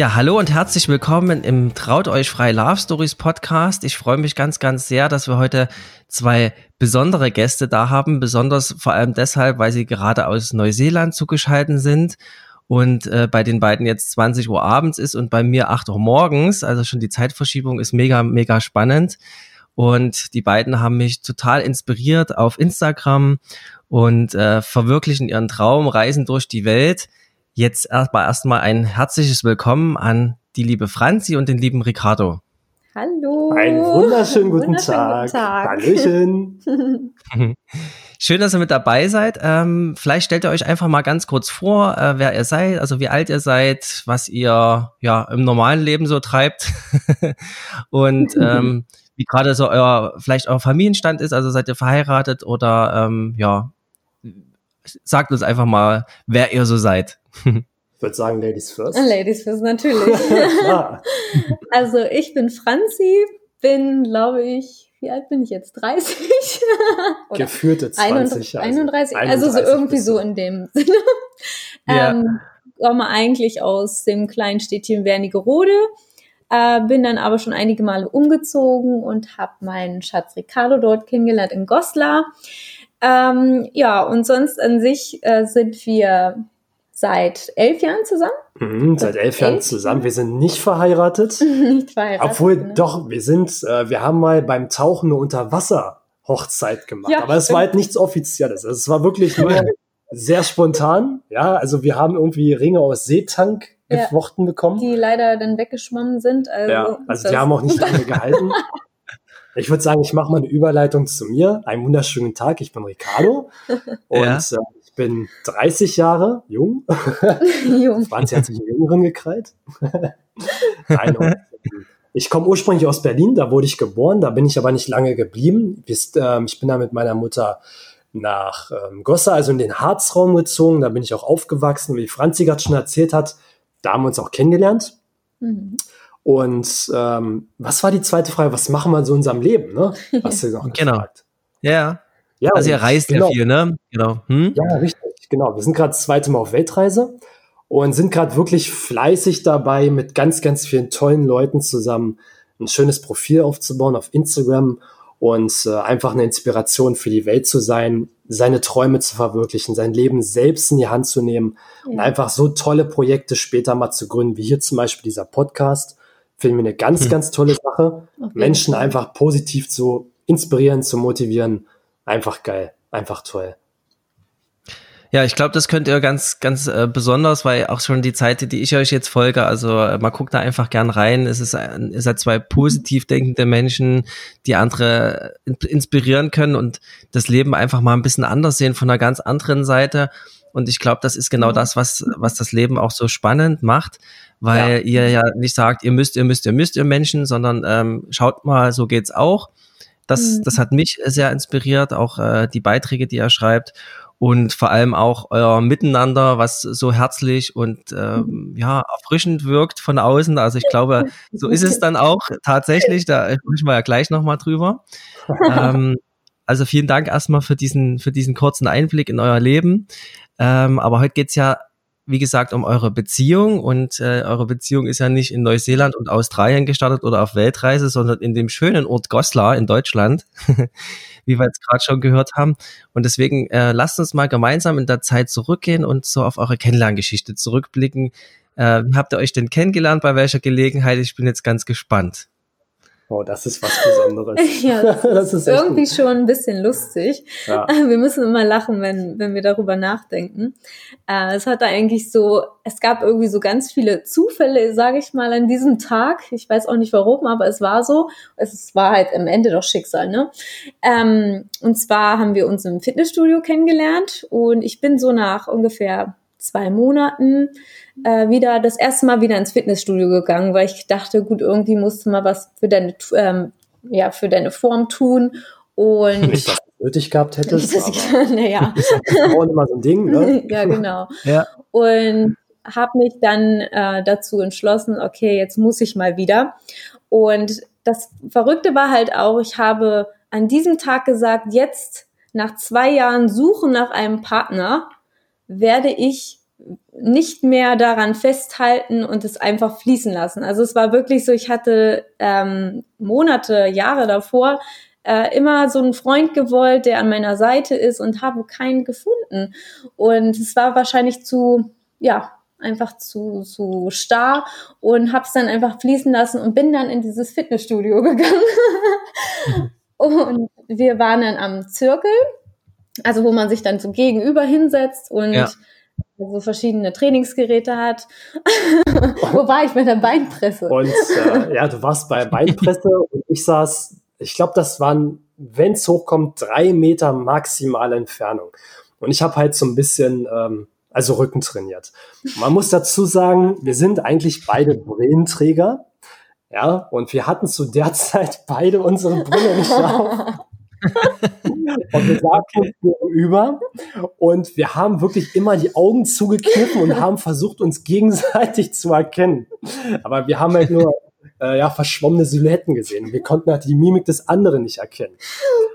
Ja, hallo und herzlich willkommen im Traut euch frei Love Stories Podcast. Ich freue mich ganz, ganz sehr, dass wir heute zwei besondere Gäste da haben. Besonders vor allem deshalb, weil sie gerade aus Neuseeland zugeschaltet sind und äh, bei den beiden jetzt 20 Uhr abends ist und bei mir 8 Uhr morgens. Also schon die Zeitverschiebung ist mega, mega spannend. Und die beiden haben mich total inspiriert auf Instagram und äh, verwirklichen ihren Traum, reisen durch die Welt Jetzt erstmal erstmal ein herzliches Willkommen an die liebe Franzi und den lieben Ricardo. Hallo. Einen wunderschönen guten wunderschönen Tag. Guten Tag. Hallöchen. Schön, dass ihr mit dabei seid. Ähm, vielleicht stellt ihr euch einfach mal ganz kurz vor, äh, wer ihr seid, also wie alt ihr seid, was ihr ja im normalen Leben so treibt und ähm, wie gerade so euer vielleicht euer Familienstand ist. Also seid ihr verheiratet oder ähm, ja, sagt uns einfach mal, wer ihr so seid. Ich würde sagen Ladies first. Ladies first, natürlich. also ich bin Franzi, bin, glaube ich, wie alt bin ich jetzt? 30? Geführte 20. 31, also, 31, also so irgendwie so in dem Sinne. Ja. Ähm, komme eigentlich aus dem kleinen Städtchen Wernigerode, äh, bin dann aber schon einige Male umgezogen und habe meinen Schatz Ricardo dort kennengelernt in Goslar. Ähm, ja, und sonst an sich äh, sind wir seit elf Jahren zusammen. Mhm, seit elf Jahren zusammen. Wir sind nicht verheiratet. nicht verheiratet. Obwohl, genau. doch, wir sind, äh, wir haben mal beim Tauchen eine Unterwasser-Hochzeit gemacht. Ja, Aber es war halt nichts Offizielles. Also es war wirklich nur sehr spontan. Ja, also wir haben irgendwie Ringe aus Seetank ja, geflochten bekommen. Die leider dann weggeschwommen sind. Also ja, also die haben auch nicht lange gehalten. Ich würde sagen, ich mache mal eine Überleitung zu mir. Einen wunderschönen Tag, ich bin Ricardo und ja. äh, bin 30 Jahre jung. jung. 20 hat sich einen Jüngeren gekrallt. Nein, ich komme ursprünglich aus Berlin, da wurde ich geboren, da bin ich aber nicht lange geblieben. Ähm, ich bin da mit meiner Mutter nach ähm, Gossa, also in den Harzraum gezogen, da bin ich auch aufgewachsen, wie Franzi gerade schon erzählt hat, da haben wir uns auch kennengelernt. Mhm. Und ähm, was war die zweite Frage? Was machen wir so in unserem Leben? Ne? Hast du noch genau. gefragt. Ja. Ja also ihr reist genau. ja viel, ne? Genau. Hm? Ja, richtig. Genau. Wir sind gerade das zweite Mal auf Weltreise und sind gerade wirklich fleißig dabei, mit ganz, ganz vielen tollen Leuten zusammen ein schönes Profil aufzubauen auf Instagram und äh, einfach eine Inspiration für die Welt zu sein, seine Träume zu verwirklichen, sein Leben selbst in die Hand zu nehmen ja. und einfach so tolle Projekte später mal zu gründen, wie hier zum Beispiel dieser Podcast Finde ich eine ganz, hm. ganz tolle Sache. Okay. Menschen einfach positiv zu inspirieren, zu motivieren. Einfach geil. Einfach toll. Ja, ich glaube, das könnt ihr ganz, ganz äh, besonders, weil auch schon die Zeit, die ich euch jetzt folge, also äh, man guckt da einfach gern rein. Es ist, äh, ihr seid zwei positiv denkende Menschen, die andere inspirieren können und das Leben einfach mal ein bisschen anders sehen von einer ganz anderen Seite. Und ich glaube, das ist genau das, was, was das Leben auch so spannend macht, weil ja. ihr ja nicht sagt, ihr müsst, ihr müsst, ihr müsst, ihr Menschen, sondern ähm, schaut mal, so geht's auch. Das, mhm. das hat mich sehr inspiriert, auch äh, die Beiträge, die er schreibt und vor allem auch euer Miteinander, was so herzlich und ähm, mhm. ja erfrischend wirkt von außen. Also ich glaube, so ist es dann auch tatsächlich. Da sprechen wir ja gleich nochmal drüber. ähm, also vielen Dank erstmal für diesen für diesen kurzen Einblick in euer Leben. Ähm, aber heute geht's ja wie gesagt, um eure Beziehung und äh, eure Beziehung ist ja nicht in Neuseeland und Australien gestartet oder auf Weltreise, sondern in dem schönen Ort Goslar in Deutschland, wie wir jetzt gerade schon gehört haben. Und deswegen äh, lasst uns mal gemeinsam in der Zeit zurückgehen und so auf eure Kennenlerngeschichte zurückblicken. Äh, wie habt ihr euch denn kennengelernt, bei welcher Gelegenheit? Ich bin jetzt ganz gespannt. Oh, das ist was Besonderes. ja, das, das ist, irgendwie schon ein bisschen lustig. Ja. Wir müssen immer lachen, wenn, wenn wir darüber nachdenken. Äh, es hatte eigentlich so, es gab irgendwie so ganz viele Zufälle, sage ich mal, an diesem Tag. Ich weiß auch nicht warum, aber es war so. Es war halt am Ende doch Schicksal, ne? Ähm, und zwar haben wir uns im Fitnessstudio kennengelernt und ich bin so nach ungefähr zwei Monaten äh, wieder das erste Mal wieder ins Fitnessstudio gegangen, weil ich dachte, gut, irgendwie musst du mal was für deine, ähm, ja, für deine Form tun. Und nicht, dass du nötig gehabt hättest. Das aber naja. ist halt immer so ein Ding, ne? ja, genau. Ja. Und habe mich dann äh, dazu entschlossen, okay, jetzt muss ich mal wieder. Und das Verrückte war halt auch, ich habe an diesem Tag gesagt, jetzt nach zwei Jahren Suchen nach einem Partner werde ich nicht mehr daran festhalten und es einfach fließen lassen. Also es war wirklich so, ich hatte ähm, Monate, Jahre davor äh, immer so einen Freund gewollt, der an meiner Seite ist und habe keinen gefunden. Und es war wahrscheinlich zu, ja, einfach zu, zu starr und habe es dann einfach fließen lassen und bin dann in dieses Fitnessstudio gegangen. und wir waren dann am Zirkel, also wo man sich dann so gegenüber hinsetzt und ja so verschiedene Trainingsgeräte hat. Wo war ich bei der Beinpresse? Und äh, ja, du warst bei Beinpresse und ich saß, ich glaube, das waren, wenn es hochkommt, drei Meter maximale Entfernung. Und ich habe halt so ein bisschen, ähm, also Rücken trainiert. Man muss dazu sagen, wir sind eigentlich beide Brillenträger. Ja, und wir hatten zu der Zeit beide unsere Brille nicht auf. Und wir saßen gegenüber und wir haben wirklich immer die Augen zugekniffen und haben versucht, uns gegenseitig zu erkennen. Aber wir haben halt nur äh, ja, verschwommene Silhouetten gesehen. Wir konnten halt die Mimik des anderen nicht erkennen.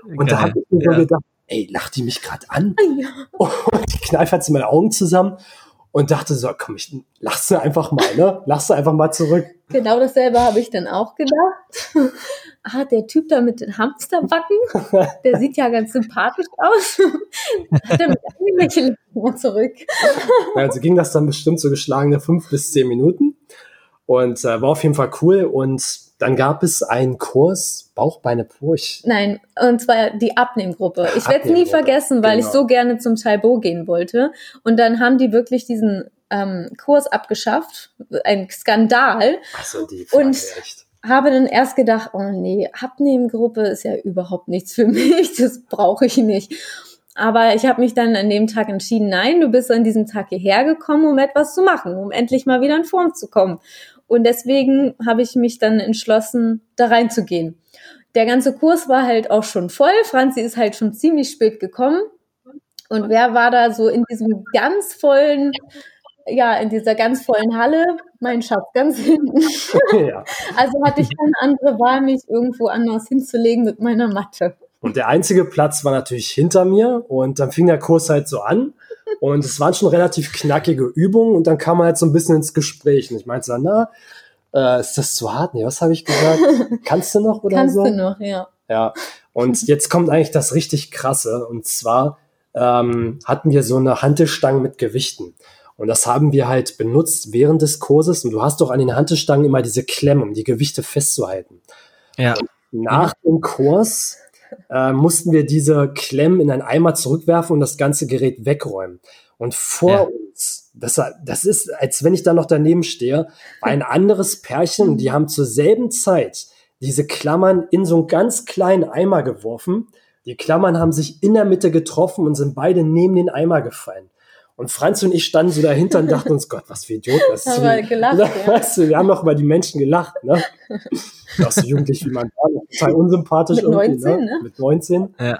Und Geil, da habe ich mir ja. gedacht, ey, lacht die mich gerade an? Ja. Und ich kneife halt so meine Augen zusammen und dachte so, komm, ich lass sie einfach mal, ne? Lass sie einfach mal zurück. Genau dasselbe habe ich dann auch gedacht. ah, der Typ da mit den Hamsterbacken, der sieht ja ganz sympathisch aus. Hat er mit mal zurück. also ging das dann bestimmt so geschlagene fünf bis zehn Minuten und äh, war auf jeden Fall cool und dann gab es einen Kurs Bauchbeine Purch. Nein, und zwar die Abnehmgruppe. Ich werde es nie vergessen, weil genau. ich so gerne zum Taibo gehen wollte. Und dann haben die wirklich diesen ähm, Kurs abgeschafft. Ein Skandal. Also die und echt. habe dann erst gedacht, oh nee, Abnehmgruppe ist ja überhaupt nichts für mich. Das brauche ich nicht. Aber ich habe mich dann an dem Tag entschieden, nein, du bist an diesem Tag hierher gekommen, um etwas zu machen, um endlich mal wieder in Form zu kommen. Und deswegen habe ich mich dann entschlossen, da reinzugehen. Der ganze Kurs war halt auch schon voll. Franzi ist halt schon ziemlich spät gekommen. Und wer war da so in diesem ganz vollen, ja, in dieser ganz vollen Halle? Mein Schatz, ganz hinten. Ja. Also hatte ich keine andere Wahl, mich irgendwo anders hinzulegen mit meiner Matte. Und der einzige Platz war natürlich hinter mir. Und dann fing der Kurs halt so an. Und es waren schon relativ knackige Übungen und dann kam man halt so ein bisschen ins Gespräch. Und ich meinte so, na, äh, ist das zu hart? Nee, was habe ich gesagt? Kannst du noch oder Kannst so? Kannst du noch, ja. Ja. Und jetzt kommt eigentlich das richtig krasse. Und zwar ähm, hatten wir so eine Hantelstange mit Gewichten. Und das haben wir halt benutzt während des Kurses. Und du hast doch an den Hantelstangen immer diese Klemmen, um die Gewichte festzuhalten. Ja. Und nach dem Kurs äh, mussten wir diese Klemmen in einen Eimer zurückwerfen und das ganze Gerät wegräumen. Und vor ja. uns, das, das ist, als wenn ich da noch daneben stehe, war ein anderes Pärchen die haben zur selben Zeit diese Klammern in so einen ganz kleinen Eimer geworfen. Die Klammern haben sich in der Mitte getroffen und sind beide neben den Eimer gefallen. Und Franz und ich standen so dahinter und dachten uns, Gott, was für Idioten. Das haben wir gelacht, ja. weißt du, wir haben noch über die Menschen gelacht. Ne? Auch so jugendlich wie man war, total unsympathisch. Mit 19, ne? ne? Mit 19. Ja.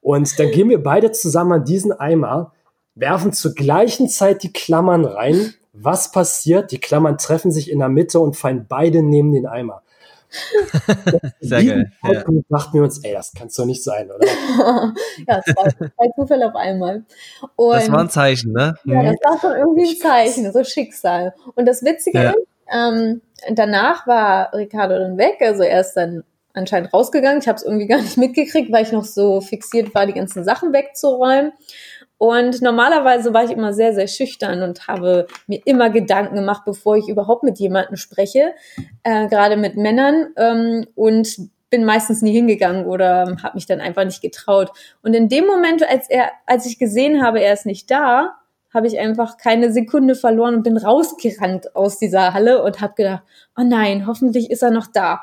Und dann gehen wir beide zusammen an diesen Eimer, werfen zur gleichen Zeit die Klammern rein. Was passiert? Die Klammern treffen sich in der Mitte und fallen beide neben den Eimer. Sehr geil. Ja. dachten wir uns, ey, das kann es doch nicht sein, oder? ja, es war zwei Zufälle auf einmal. Und das war ein Zeichen, ne? Ja, das war schon irgendwie ein Zeichen, so Schicksal. Und das Witzige ja. ist, ähm, danach war Ricardo dann weg, also er ist dann anscheinend rausgegangen. Ich habe es irgendwie gar nicht mitgekriegt, weil ich noch so fixiert war, die ganzen Sachen wegzuräumen. Und normalerweise war ich immer sehr, sehr schüchtern und habe mir immer Gedanken gemacht, bevor ich überhaupt mit jemandem spreche, äh, gerade mit Männern. Ähm, und bin meistens nie hingegangen oder habe mich dann einfach nicht getraut. Und in dem Moment, als er, als ich gesehen habe, er ist nicht da, habe ich einfach keine Sekunde verloren und bin rausgerannt aus dieser Halle und habe gedacht, oh nein, hoffentlich ist er noch da.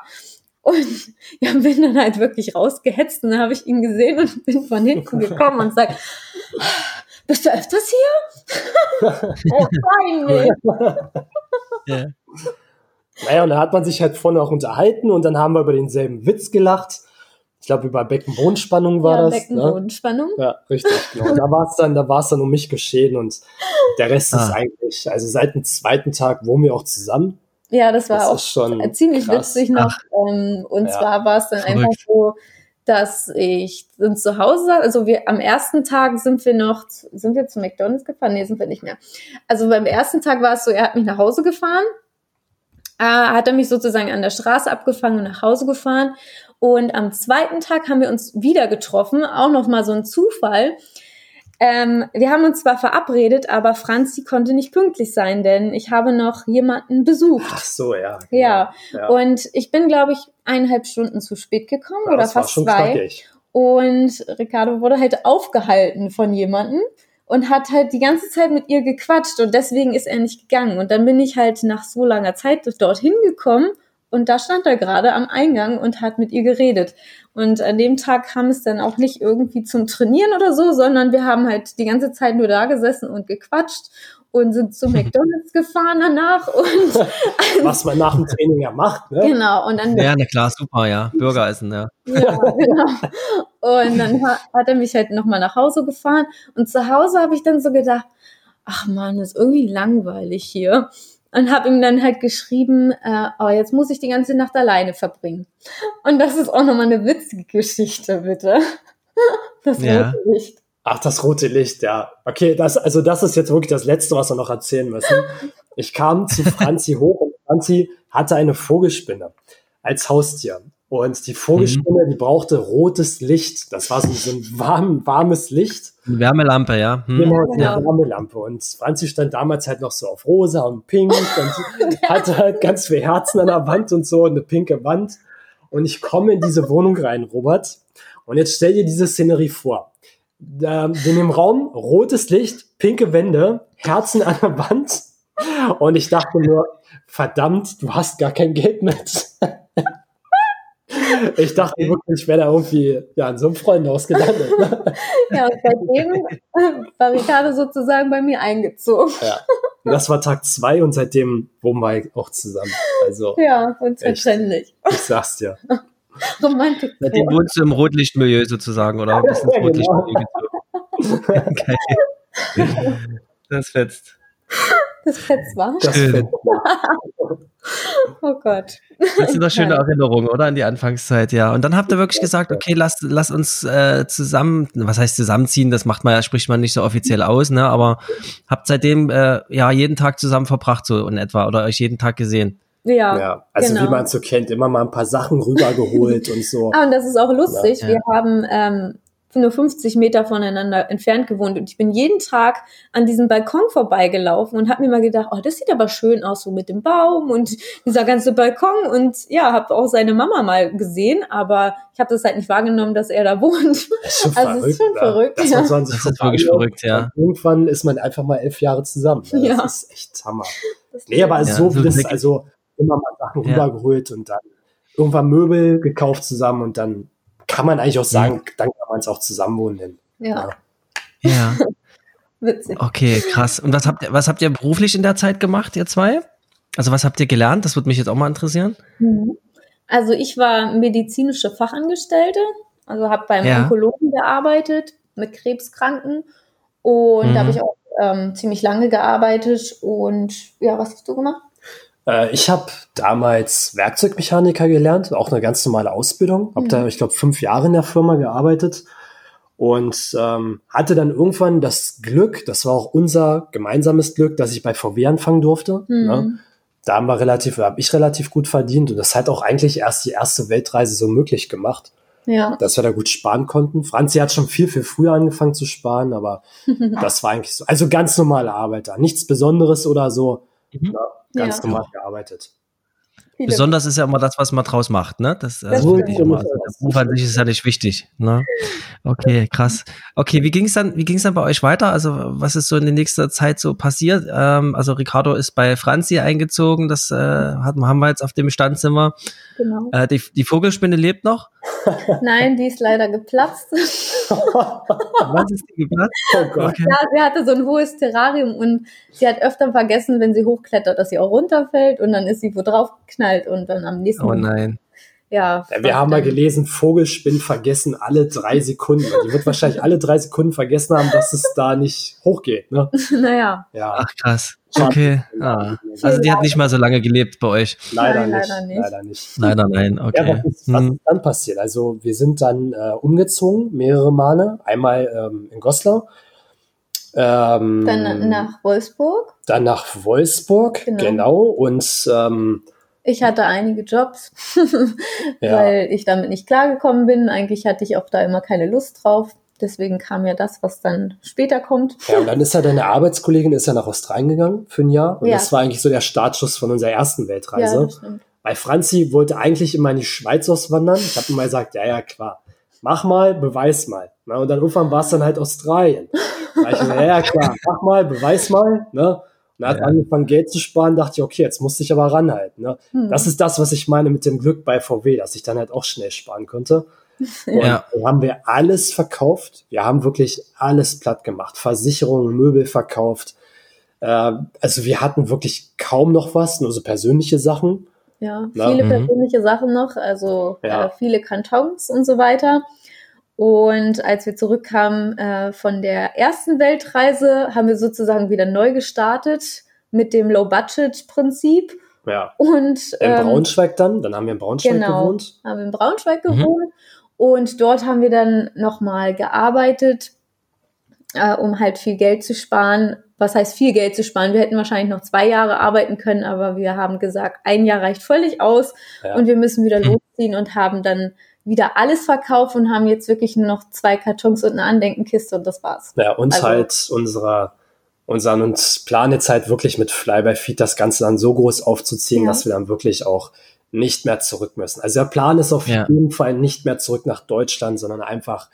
Und ja, bin dann halt wirklich rausgehetzt und dann habe ich ihn gesehen und bin von hinten gekommen und sage, bist du öfters hier? oh, peinlich. ja. Naja, und da hat man sich halt vorne auch unterhalten und dann haben wir über denselben Witz gelacht. Ich glaube, über Beckenbodenspannung war ja, das. Beckenbodenspannung. Ne? Ja, richtig, genau. da war es dann, da war es dann um mich geschehen und der Rest ah. ist eigentlich, also seit dem zweiten Tag wohnen wir auch zusammen. Ja, das war das auch schon ziemlich krass. witzig noch. Ähm, und ja, zwar war es dann verrückt. einfach so, dass ich sind zu Hause, also wir am ersten Tag sind wir noch, sind wir zu McDonalds gefahren? Nee, sind wir nicht mehr. Also beim ersten Tag war es so, er hat mich nach Hause gefahren, äh, hat er mich sozusagen an der Straße abgefangen und nach Hause gefahren. Und am zweiten Tag haben wir uns wieder getroffen, auch nochmal so ein Zufall. Ähm, wir haben uns zwar verabredet, aber Franzi konnte nicht pünktlich sein, denn ich habe noch jemanden besucht. Ach so, ja. Genau. Ja. ja. Und ich bin, glaube ich, eineinhalb Stunden zu spät gekommen ja, oder fast zwei. Knackig. Und Ricardo wurde halt aufgehalten von jemandem und hat halt die ganze Zeit mit ihr gequatscht und deswegen ist er nicht gegangen. Und dann bin ich halt nach so langer Zeit dorthin gekommen und da stand er gerade am Eingang und hat mit ihr geredet. Und an dem Tag kam es dann auch nicht irgendwie zum Trainieren oder so, sondern wir haben halt die ganze Zeit nur da gesessen und gequatscht und sind zu McDonalds gefahren danach und was man nach dem Training ja macht, ne? Genau und dann ja, na klar, super, ja, Bürgeressen, ja. Ja, genau. Und dann hat er mich halt nochmal nach Hause gefahren und zu Hause habe ich dann so gedacht, ach man, das ist irgendwie langweilig hier und habe ihm dann halt geschrieben, äh, oh, jetzt muss ich die ganze Nacht alleine verbringen. Und das ist auch nochmal eine witzige Geschichte, bitte. Das ja. rote Licht. Ach, das rote Licht, ja. Okay, das, also das ist jetzt wirklich das Letzte, was wir noch erzählen müssen. Ich kam zu Franzi hoch und Franzi hatte eine Vogelspinne als Haustier. Und die Vogelspinne, mhm. die brauchte rotes Licht. Das war so, ein warm, warmes Licht. Eine Wärmelampe, ja. Hm. Genau, eine ja. Wärmelampe. Und Franzi stand damals halt noch so auf rosa und pink und hatte halt ganz viele Herzen an der Wand und so, eine pinke Wand. Und ich komme in diese Wohnung rein, Robert. Und jetzt stell dir diese Szenerie vor. In dem Raum rotes Licht, pinke Wände, Herzen an der Wand. Und ich dachte nur, verdammt, du hast gar kein Geld mit. Ich dachte wirklich, ich wäre da irgendwie ja, in so einem Freundhaus gelandet. Ne? ja, und seitdem war Ricardo sozusagen bei mir eingezogen. Ja. Und das war Tag zwei und seitdem wohnen wir auch zusammen. Also, ja, unverständlich. Ich sag's dir. Romantik. Seitdem wohnst du im Rotlichtmilieu sozusagen, oder? Bist ins Rotlichtmilieu gezogen. Geil. Das fetzt. Das Fetz war. Das Fetz. oh Gott. Das sind doch schöne Erinnerungen, oder? An die Anfangszeit, ja. Und dann habt ihr wirklich gesagt, okay, lass, lass uns äh, zusammen, was heißt zusammenziehen? Das macht man ja, spricht man nicht so offiziell aus, ne? Aber habt seitdem äh, ja jeden Tag zusammen verbracht, so in etwa, oder euch jeden Tag gesehen. Ja, ja, also genau. wie man es so kennt, immer mal ein paar Sachen rübergeholt und so. Ah, und das ist auch lustig. Ja. Wir haben ähm, nur 50 Meter voneinander entfernt gewohnt und ich bin jeden Tag an diesem Balkon vorbeigelaufen und habe mir mal gedacht, oh, das sieht aber schön aus so mit dem Baum und dieser ganze Balkon und ja, habe auch seine Mama mal gesehen, aber ich habe das halt nicht wahrgenommen, dass er da wohnt. Das ist also verrückt, ist schon verrückt. Das, ja. das ist wirklich verrückt, ja. Irgendwann ist man einfach mal elf Jahre zusammen. Ja, das ja. ist echt Hammer. Nee, aber ja, so wie das, also immer mal Sachen ja. rübergeholt und dann irgendwann Möbel gekauft zusammen und dann kann man eigentlich auch sagen, mhm. dann kann man es auch zusammenwohnen nennen. Ja. Ja. ja. Witzig. Okay, krass. Und was habt ihr, was habt ihr beruflich in der Zeit gemacht, ihr zwei? Also was habt ihr gelernt? Das würde mich jetzt auch mal interessieren. Mhm. Also ich war medizinische Fachangestellte, also habe beim ja. Onkologen gearbeitet mit Krebskranken und mhm. da habe ich auch ähm, ziemlich lange gearbeitet und ja, was hast du gemacht? Äh, ich habe damals Werkzeugmechaniker gelernt, auch eine ganz normale Ausbildung. Habe mhm. da, ich glaube, fünf Jahre in der Firma gearbeitet und ähm, hatte dann irgendwann das Glück, das war auch unser gemeinsames Glück, dass ich bei VW anfangen durfte. Mhm. Ne? Da haben wir relativ, habe ich relativ gut verdient und das hat auch eigentlich erst die erste Weltreise so möglich gemacht. ja. dass wir da gut sparen konnten. Franzi hat schon viel, viel früher angefangen zu sparen, aber das war eigentlich so. Also ganz normale Arbeit da. Nichts Besonderes oder so. Mhm. Ja, ganz normal gearbeitet. Viele. Besonders ist ja immer das, was man draus macht, ne? Das, das also ich immer. Also, der Beruf an sich ist ja nicht wichtig, ne? Okay, krass. Okay, wie ging es dann, wie ging es dann bei euch weiter? Also, was ist so in der nächsten Zeit so passiert? Ähm, also, Ricardo ist bei Franzi eingezogen, das äh, haben wir jetzt auf dem Standzimmer. Genau. Äh, die, die Vogelspinne lebt noch? Nein, die ist leider geplatzt. Was ist die geplatzt? Oh Gott. Okay. Ja, sie hatte so ein hohes Terrarium und sie hat öfter vergessen, wenn sie hochklettert, dass sie auch runterfällt und dann ist sie wo drauf geknallt und dann am nächsten Oh nein. Ja, wir haben mal gelesen, Vogelspinnen vergessen alle drei Sekunden. Die wird wahrscheinlich alle drei Sekunden vergessen haben, dass es da nicht hochgeht. Ne? Naja. Ja. Ach krass. Okay. Ah. Also die hat nicht mal so lange gelebt bei euch. Leider, nein, nicht. leider nicht. Leider nicht. Leider nein. Okay. Ja, was, ist, was hm. ist dann passiert? Also wir sind dann äh, umgezogen, mehrere Male. Einmal ähm, in Goslar. Ähm, dann nach Wolfsburg. Dann nach Wolfsburg, genau. genau. Und ähm, ich hatte einige Jobs, ja. weil ich damit nicht klargekommen bin. Eigentlich hatte ich auch da immer keine Lust drauf. Deswegen kam ja das, was dann später kommt. Ja, und dann ist ja deine Arbeitskollegin ist ja nach Australien gegangen für ein Jahr. Und ja. das war eigentlich so der Startschuss von unserer ersten Weltreise. Ja, das stimmt. Weil Franzi wollte eigentlich immer in die Schweiz auswandern. Ich habe immer gesagt, ja, ja, klar. Mach mal, beweis mal. Na, und dann irgendwann war es dann halt Australien. Da ich, ja, ja, klar, mach mal, beweis mal. Ne? Er hat ja. angefangen, Geld zu sparen, dachte ich, okay, jetzt musste ich aber ranhalten. Ne? Hm. Das ist das, was ich meine mit dem Glück bei VW, dass ich dann halt auch schnell sparen konnte. Und ja. dann haben wir alles verkauft. Wir haben wirklich alles platt gemacht. Versicherungen, Möbel verkauft. Äh, also wir hatten wirklich kaum noch was, nur so persönliche Sachen. Ja, viele mhm. persönliche Sachen noch, also ja. äh, viele Kantons und so weiter. Und als wir zurückkamen äh, von der ersten Weltreise, haben wir sozusagen wieder neu gestartet mit dem Low-Budget-Prinzip. Ja. Und, ähm, in Braunschweig dann? Dann haben wir in Braunschweig genau, gewohnt. Haben wir in Braunschweig mhm. gewohnt. Und dort haben wir dann nochmal gearbeitet, äh, um halt viel Geld zu sparen. Was heißt viel Geld zu sparen? Wir hätten wahrscheinlich noch zwei Jahre arbeiten können, aber wir haben gesagt, ein Jahr reicht völlig aus ja. und wir müssen wieder hm. losziehen und haben dann wieder alles verkauft und haben jetzt wirklich nur noch zwei Kartons und eine Andenkenkiste und das war's. Ja, uns also, halt unserer, unseren und Plan jetzt halt wirklich mit Fly by Feed das Ganze dann so groß aufzuziehen, ja. dass wir dann wirklich auch nicht mehr zurück müssen. Also der Plan ist auf ja. jeden Fall nicht mehr zurück nach Deutschland, sondern einfach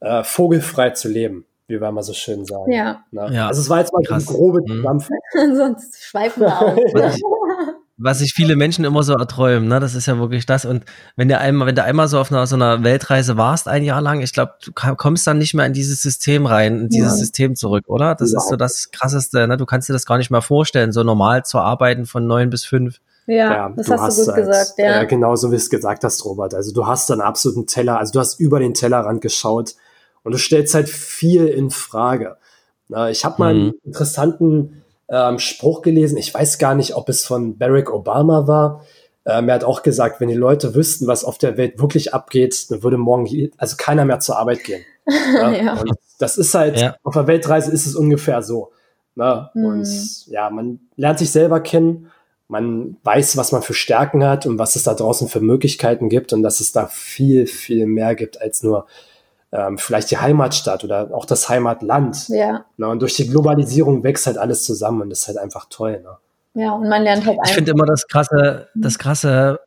äh, vogelfrei zu leben, wie wir mal so schön sagen. Ja. Ne? ja. Also es war jetzt mal Krass. eine grobe mhm. Zusammenfassung. Sonst schweifen wir aus was sich viele Menschen immer so erträumen, ne? Das ist ja wirklich das. Und wenn du einmal, wenn du einmal so auf einer so einer Weltreise warst, ein Jahr lang, ich glaube, du kommst dann nicht mehr in dieses System rein, in dieses ja. System zurück, oder? Das ja. ist so das Krasseste, ne? Du kannst dir das gar nicht mehr vorstellen, so normal zu arbeiten von neun bis fünf. Ja, ja das hast, hast, du gut halt, gesagt, ja. Äh, genau so wie es gesagt hast, Robert. Also du hast einen absoluten Teller, also du hast über den Tellerrand geschaut und du stellst halt viel in Frage. Ich habe mal einen mhm. interessanten ähm, Spruch gelesen. Ich weiß gar nicht, ob es von Barack Obama war. Ähm, er hat auch gesagt, wenn die Leute wüssten, was auf der Welt wirklich abgeht, dann würde morgen also keiner mehr zur Arbeit gehen. Ja? ja. Und das ist halt, ja. auf der Weltreise ist es ungefähr so. Ne? Mhm. Und ja, man lernt sich selber kennen, man weiß, was man für Stärken hat und was es da draußen für Möglichkeiten gibt und dass es da viel, viel mehr gibt als nur ähm, vielleicht die Heimatstadt oder auch das Heimatland. Ja. Ne? Und durch die Globalisierung wächst halt alles zusammen und das ist halt einfach toll. Ne? Ja, und man lernt halt Ich finde immer das krasse, das krasse,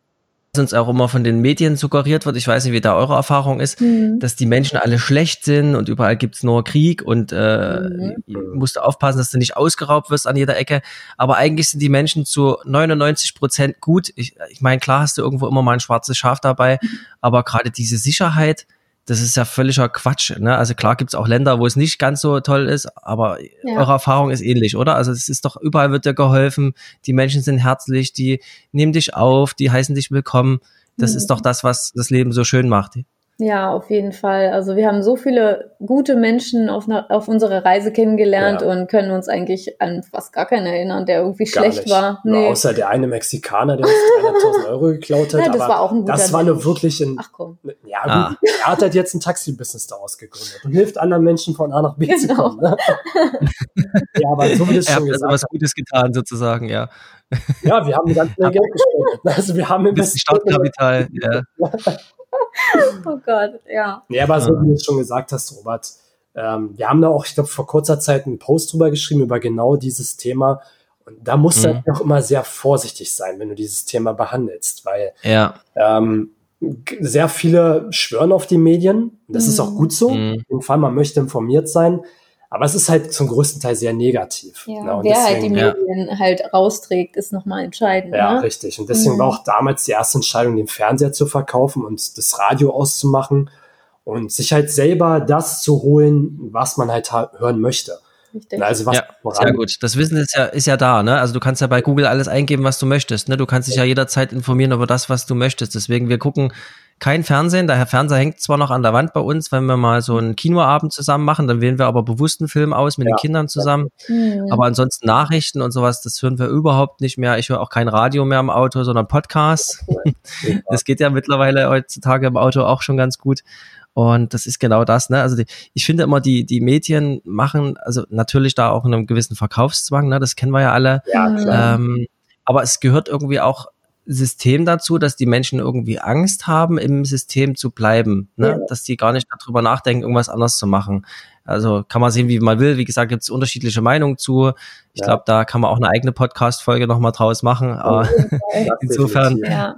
was uns auch immer von den Medien suggeriert wird, ich weiß nicht, wie da eure Erfahrung ist, mhm. dass die Menschen alle schlecht sind und überall gibt's nur Krieg und äh, mhm. musst du aufpassen, dass du nicht ausgeraubt wirst an jeder Ecke. Aber eigentlich sind die Menschen zu 99 Prozent gut. Ich, ich meine, klar hast du irgendwo immer mal ein schwarzes Schaf dabei, mhm. aber gerade diese Sicherheit, das ist ja völliger Quatsch. Ne? Also klar gibt's auch Länder, wo es nicht ganz so toll ist, aber ja. eure Erfahrung ist ähnlich, oder? Also es ist doch, überall wird dir geholfen, die Menschen sind herzlich, die nehmen dich auf, die heißen dich willkommen. Das mhm. ist doch das, was das Leben so schön macht. Ja, auf jeden Fall. Also wir haben so viele gute Menschen auf, auf unserer Reise kennengelernt ja. und können uns eigentlich an fast gar keinen erinnern, der irgendwie gar schlecht nicht. war. Nee. außer der eine Mexikaner, der uns 300.000 Euro geklaut hat. Ja, das war auch ein guter Das war nur wirklich ein. Ach komm. Ja, ah. gut. Er hat halt jetzt ein Taxi-Business daraus gegründet und hilft anderen Menschen von A nach B genau. zu kommen. Ne? ja, aber so wie es schon gesagt. Also was Gutes getan, sozusagen, ja. Ja, wir haben ganz viel Geld gestellt. Also wir haben investiert. Startkapital, ja. oh Gott, ja. Nee, aber so wie du es schon gesagt hast, Robert, ähm, wir haben da auch, ich glaube, vor kurzer Zeit einen Post drüber geschrieben, über genau dieses Thema. Und da musst mhm. du auch immer sehr vorsichtig sein, wenn du dieses Thema behandelst, weil ja. ähm, sehr viele schwören auf die Medien. Das mhm. ist auch mhm. gut so. Mhm. Auf jeden Fall, man möchte informiert sein. Aber es ist halt zum größten Teil sehr negativ. Ja, ne? wer deswegen, halt die Medien ja. halt rausträgt, ist nochmal entscheidend. Ja, ne? richtig. Und deswegen mhm. war auch damals die erste Entscheidung, den Fernseher zu verkaufen und das Radio auszumachen und sich halt selber das zu holen, was man halt hören möchte. Richtig. Also was ja, sehr gut. Das Wissen ist ja, ist ja da, ne? Also du kannst ja bei Google alles eingeben, was du möchtest, ne? Du kannst dich ja jederzeit informieren über das, was du möchtest. Deswegen, wir gucken kein Fernsehen. Der Fernseher hängt zwar noch an der Wand bei uns, wenn wir mal so einen Kinoabend zusammen machen, dann wählen wir aber bewusst einen Film aus mit ja. den Kindern zusammen. Mhm. Aber ansonsten Nachrichten und sowas, das hören wir überhaupt nicht mehr. Ich höre auch kein Radio mehr im Auto, sondern Podcasts. das geht ja mittlerweile heutzutage im Auto auch schon ganz gut. Und das ist genau das, ne? Also die, ich finde immer, die, die Medien machen, also natürlich da auch einen gewissen Verkaufszwang, ne? Das kennen wir ja alle. Ja, klar. Ähm, aber es gehört irgendwie auch System dazu, dass die Menschen irgendwie Angst haben, im System zu bleiben, ne? Ja. dass die gar nicht darüber nachdenken, irgendwas anders zu machen. Also kann man sehen, wie man will. Wie gesagt, gibt es unterschiedliche Meinungen zu. Ich ja. glaube, da kann man auch eine eigene Podcast-Folge nochmal draus machen. Aber insofern ja.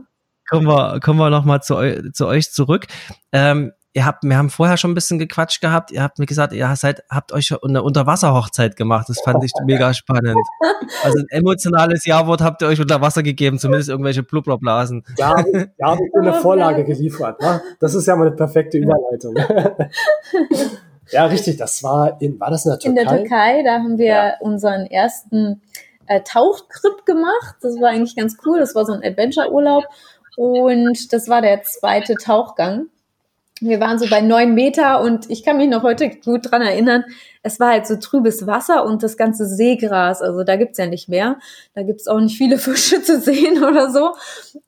kommen wir, kommen wir nochmal zu, zu euch zurück. Ähm, ihr habt, wir haben vorher schon ein bisschen gequatscht gehabt. Ihr habt mir gesagt, ihr seid, habt euch eine Unterwasserhochzeit gemacht. Das fand ich mega spannend. Also ein emotionales Ja-Wort habt ihr euch unter Wasser gegeben, zumindest irgendwelche Blubberblasen. Ja, ja, habe ich eine Vorlage geliefert. Ne? Das ist ja mal eine perfekte Überleitung. ja, richtig. Das war in, war das in der Türkei? In der Türkei, da haben wir ja. unseren ersten äh, Tauchtrip gemacht. Das war eigentlich ganz cool. Das war so ein Adventure-Urlaub. Und das war der zweite Tauchgang wir waren so bei neun Meter und ich kann mich noch heute gut dran erinnern, es war halt so trübes Wasser und das ganze Seegras, also da gibt's ja nicht mehr. Da gibt's auch nicht viele Fische zu sehen oder so.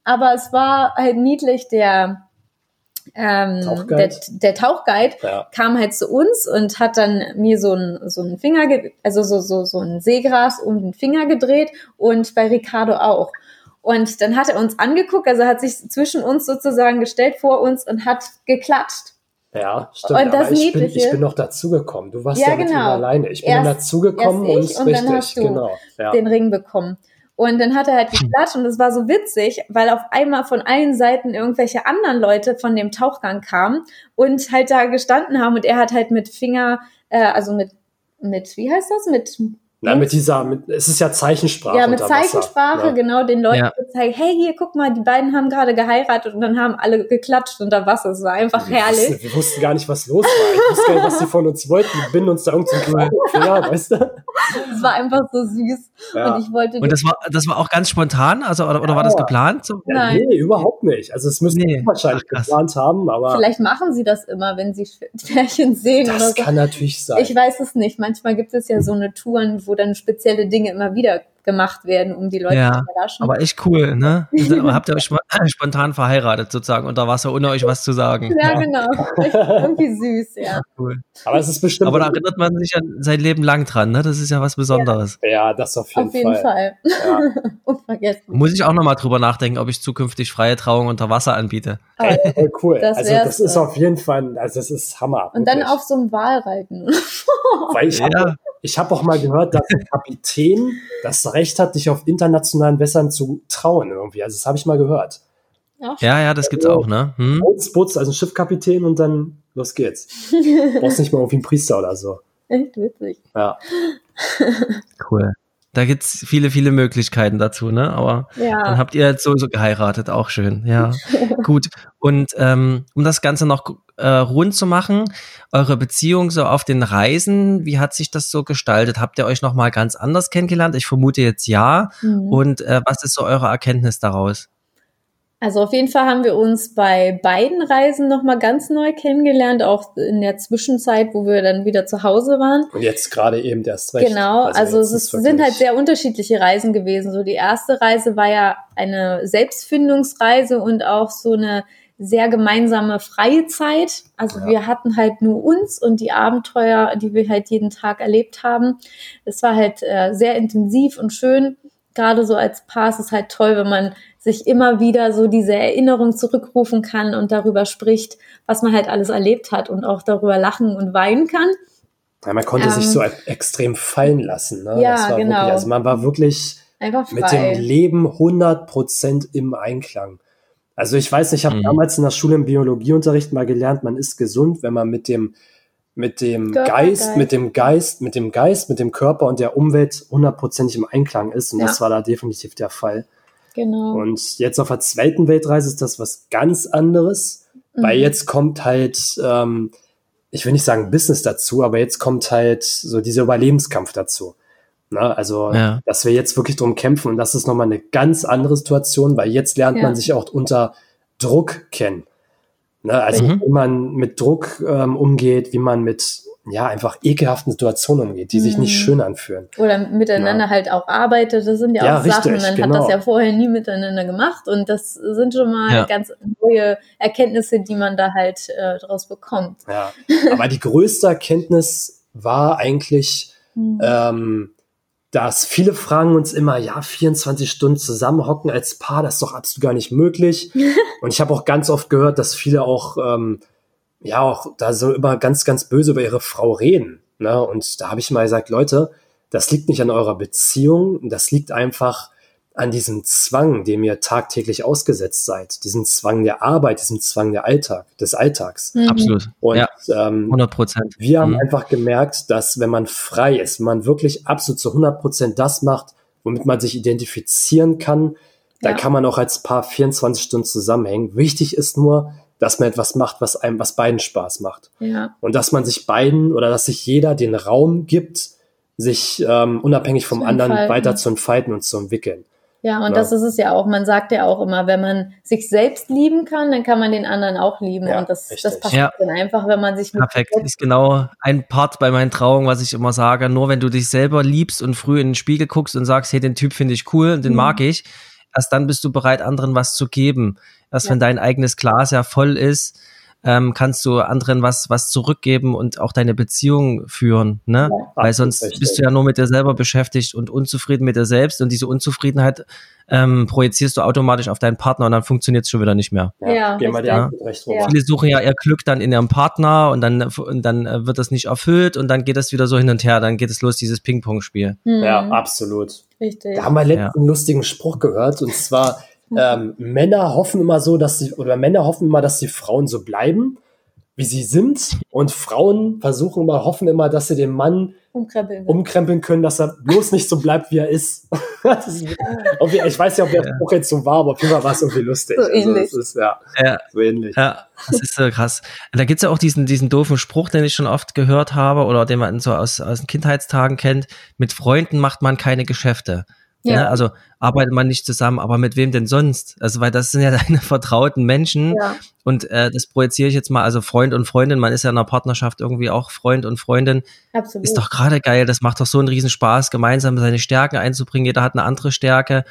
Aber es war halt niedlich, der ähm, der, der Tauchguide ja. kam halt zu uns und hat dann mir so ein, so ein Finger, also so, so, so ein Seegras um den Finger gedreht und bei Ricardo auch. Und dann hat er uns angeguckt, also hat sich zwischen uns sozusagen gestellt vor uns und hat geklatscht. Ja, stimmt. Und das aber ich, bin, ich bin noch dazugekommen. Du warst ja, ja genau. mit ihm alleine. Ich bin erst, dazugekommen und, und richtig, dann hast du genau, ja. den Ring bekommen. Und dann hat er halt geklatscht und es war so witzig, weil auf einmal von allen Seiten irgendwelche anderen Leute von dem Tauchgang kamen und halt da gestanden haben und er hat halt mit Finger, äh, also mit, mit, wie heißt das, mit na, mit dieser, mit, es ist ja Zeichensprache. Ja, mit Zeichensprache, Wasser, ne? genau, den Leuten ja. gezeigt, hey, hier, guck mal, die beiden haben gerade geheiratet und dann haben alle geklatscht unter Wasser. Es war einfach wir herrlich. Wussten, wir wussten gar nicht, was los war. Ich wusste gar nicht, was sie von uns wollten. Wir binden uns da irgendeinen kleinen Finger, weißt du? Es war einfach so süß. Ja. Und ich wollte. Und das war, das war auch ganz spontan, also, oder, oder war das geplant? Ja, Nein. Nee, überhaupt nicht. Also, es müssen nee. wahrscheinlich Ach, geplant haben, aber. Vielleicht machen sie das immer, wenn sie Pärchen sehen das oder so. Das kann natürlich sein. Ich weiß es nicht. Manchmal gibt es ja so eine Touren, wo dann spezielle Dinge immer wieder gemacht werden, um die Leute ja, zu überraschen. Aber echt cool, ne? Habt ihr euch spontan verheiratet sozusagen unter Wasser, ohne euch was zu sagen? Ja, genau. irgendwie süß, ja. Cool. Aber es ist bestimmt. Aber da erinnert man sich ja sein Leben lang dran, ne? Das ist ja was Besonderes. Ja, ja das auf jeden Fall. Auf jeden Fall. Ja. Unvergessen. Muss ich auch nochmal drüber nachdenken, ob ich zukünftig freie Trauung unter Wasser anbiete. Aber, oh, cool. Das also das ist auf jeden Fall, also das ist Hammer. Und wirklich. dann auf so einem Wal reiten. Weil ich ja. Ich habe auch mal gehört, dass ein Kapitän das Recht hat, dich auf internationalen Wässern zu trauen irgendwie. Also das habe ich mal gehört. Ja, ja, das gibt's also, auch, ne? Hm? Boots, Boots, also ein Schiffkapitän und dann los geht's. Du brauchst nicht mal irgendwie einen Priester oder so. Echt witzig. Ja. Cool. Da gibt's viele, viele Möglichkeiten dazu, ne? Aber ja. dann habt ihr jetzt so, so geheiratet, auch schön. Ja, gut. Und ähm, um das Ganze noch äh, rund zu machen, eure Beziehung so auf den Reisen, wie hat sich das so gestaltet? Habt ihr euch noch mal ganz anders kennengelernt? Ich vermute jetzt ja. Mhm. Und äh, was ist so eure Erkenntnis daraus? Also auf jeden Fall haben wir uns bei beiden Reisen nochmal ganz neu kennengelernt, auch in der Zwischenzeit, wo wir dann wieder zu Hause waren. Und jetzt gerade eben erst recht. Genau, also, also es sind halt sehr unterschiedliche Reisen gewesen. So die erste Reise war ja eine Selbstfindungsreise und auch so eine sehr gemeinsame freie Zeit. Also ja. wir hatten halt nur uns und die Abenteuer, die wir halt jeden Tag erlebt haben. Es war halt äh, sehr intensiv und schön gerade so als Paar ist es halt toll, wenn man sich immer wieder so diese Erinnerung zurückrufen kann und darüber spricht, was man halt alles erlebt hat und auch darüber lachen und weinen kann. Ja, man konnte ähm, sich so extrem fallen lassen. Ne? Ja, genau. Wirklich, also man war wirklich mit dem Leben 100% im Einklang. Also ich weiß nicht, ich habe mhm. damals in der Schule im Biologieunterricht mal gelernt, man ist gesund, wenn man mit dem mit dem Körper, Geist, Geist, mit dem Geist, mit dem Geist, mit dem Körper und der Umwelt hundertprozentig im Einklang ist. Und ja. das war da definitiv der Fall. Genau. Und jetzt auf der zweiten Weltreise ist das was ganz anderes, mhm. weil jetzt kommt halt, ähm, ich will nicht sagen Business dazu, aber jetzt kommt halt so dieser Überlebenskampf dazu. Na, also, ja. dass wir jetzt wirklich drum kämpfen und das ist nochmal eine ganz andere Situation, weil jetzt lernt ja. man sich auch unter Druck kennen. Ne? Also mhm. wie man mit Druck ähm, umgeht, wie man mit ja einfach ekelhaften Situationen umgeht, die mhm. sich nicht mhm. schön anfühlen. Oder miteinander ja. halt auch arbeitet. Das sind ja, ja auch richtig, Sachen. Man genau. hat das ja vorher nie miteinander gemacht und das sind schon mal ja. ganz neue Erkenntnisse, die man da halt äh, daraus bekommt. Ja, aber die größte Erkenntnis war eigentlich mhm. ähm, dass viele fragen uns immer, ja, 24 Stunden zusammenhocken als Paar, das ist doch absolut gar nicht möglich. Und ich habe auch ganz oft gehört, dass viele auch, ähm, ja, auch da so immer ganz, ganz böse über ihre Frau reden. Ne? Und da habe ich mal gesagt, Leute, das liegt nicht an eurer Beziehung, das liegt einfach an diesem Zwang, dem ihr tagtäglich ausgesetzt seid, diesem Zwang der Arbeit, diesem Zwang der Alltag, des Alltags. Mhm. Absolut. Und ja, 100 Prozent. Ähm, wir haben mhm. einfach gemerkt, dass wenn man frei ist, wenn man wirklich absolut zu 100 Prozent das macht, womit man sich identifizieren kann, ja. dann kann man auch als Paar 24 Stunden zusammenhängen. Wichtig ist nur, dass man etwas macht, was einem, was beiden Spaß macht. Ja. Und dass man sich beiden oder dass sich jeder den Raum gibt, sich ähm, unabhängig vom anderen weiter zu entfalten und zu entwickeln. Ja, und ja. das ist es ja auch. Man sagt ja auch immer, wenn man sich selbst lieben kann, dann kann man den anderen auch lieben. Ja, und das, das passiert ja. dann einfach, wenn man sich mit Perfekt. Ist genau ein Part bei meinen Trauungen, was ich immer sage. Nur wenn du dich selber liebst und früh in den Spiegel guckst und sagst, hey, den Typ finde ich cool und den mhm. mag ich, erst dann bist du bereit, anderen was zu geben. Erst wenn dein eigenes Glas ja voll ist, ähm, kannst du anderen was, was zurückgeben und auch deine Beziehung führen, ne? Ja, Weil sonst richtig. bist du ja nur mit dir selber beschäftigt und unzufrieden mit dir selbst und diese Unzufriedenheit ähm, projizierst du automatisch auf deinen Partner und dann funktioniert es schon wieder nicht mehr. Ja, ja gehen wir ja. recht ja. Viele suchen ja ihr Glück dann in ihrem Partner und dann, und dann äh, wird das nicht erfüllt und dann geht das wieder so hin und her, dann geht es los, dieses Ping-Pong-Spiel. Mhm. Ja, absolut. Richtig. Da haben wir letztens einen lustigen Spruch gehört und zwar ähm, Männer hoffen immer so, dass sie, oder Männer hoffen immer, dass die Frauen so bleiben, wie sie sind. Und Frauen versuchen immer, hoffen immer, dass sie den Mann umkrempeln, umkrempeln können, dass er bloß nicht so bleibt, wie er ist. ist ich weiß ja, ob der ja. Spruch jetzt so war, aber auf jeden Fall war es irgendwie lustig. So also, ähnlich. Ist, ja, ja, so ähnlich. Ja, das ist so krass. Da gibt's ja auch diesen, diesen doofen Spruch, den ich schon oft gehört habe oder den man so aus, aus den Kindheitstagen kennt. Mit Freunden macht man keine Geschäfte. Ja. Ne? Also arbeitet man nicht zusammen, aber mit wem denn sonst? Also, weil das sind ja deine vertrauten Menschen. Ja. Und äh, das projiziere ich jetzt mal, also Freund und Freundin, man ist ja in einer Partnerschaft irgendwie auch Freund und Freundin. Absolut. Ist doch gerade geil, das macht doch so einen Riesenspaß, gemeinsam seine Stärken einzubringen. Jeder hat eine andere Stärke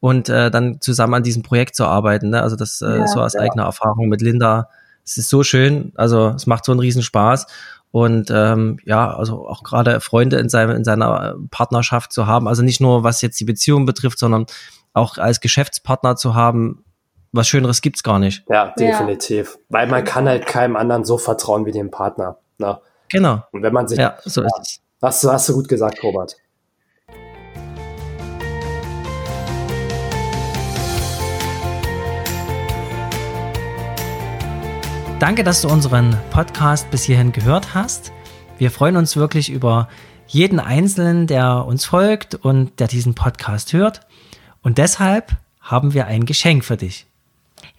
und äh, dann zusammen an diesem Projekt zu arbeiten. Ne? Also das äh, ja, so aus ja. eigener Erfahrung mit Linda. Es ist so schön, also es macht so einen Riesenspaß. Und ähm, ja, also auch gerade Freunde in, seinem, in seiner Partnerschaft zu haben, also nicht nur was jetzt die Beziehung betrifft, sondern auch als Geschäftspartner zu haben, was Schöneres gibt's gar nicht. Ja, definitiv. Ja. Weil man kann halt keinem anderen so vertrauen wie dem Partner. Ne? Genau. Und wenn man sich. Ja, so ist es. Hast, hast du gut gesagt, Robert. Danke, dass du unseren Podcast bis hierhin gehört hast. Wir freuen uns wirklich über jeden Einzelnen, der uns folgt und der diesen Podcast hört. Und deshalb haben wir ein Geschenk für dich.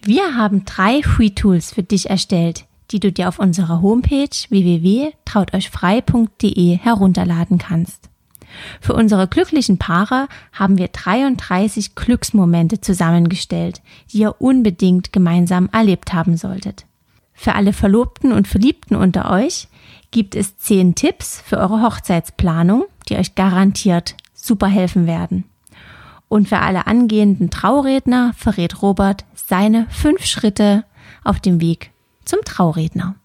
Wir haben drei Free Tools für dich erstellt, die du dir auf unserer Homepage www.trauteuchfrei.de herunterladen kannst. Für unsere glücklichen Paare haben wir 33 Glücksmomente zusammengestellt, die ihr unbedingt gemeinsam erlebt haben solltet. Für alle Verlobten und Verliebten unter euch gibt es zehn Tipps für eure Hochzeitsplanung, die euch garantiert super helfen werden. Und für alle angehenden Trauredner verrät Robert seine fünf Schritte auf dem Weg zum Trauredner.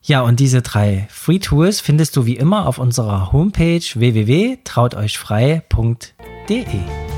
Ja, und diese drei Free Tools findest du wie immer auf unserer Homepage www.trauteuchfrei.de.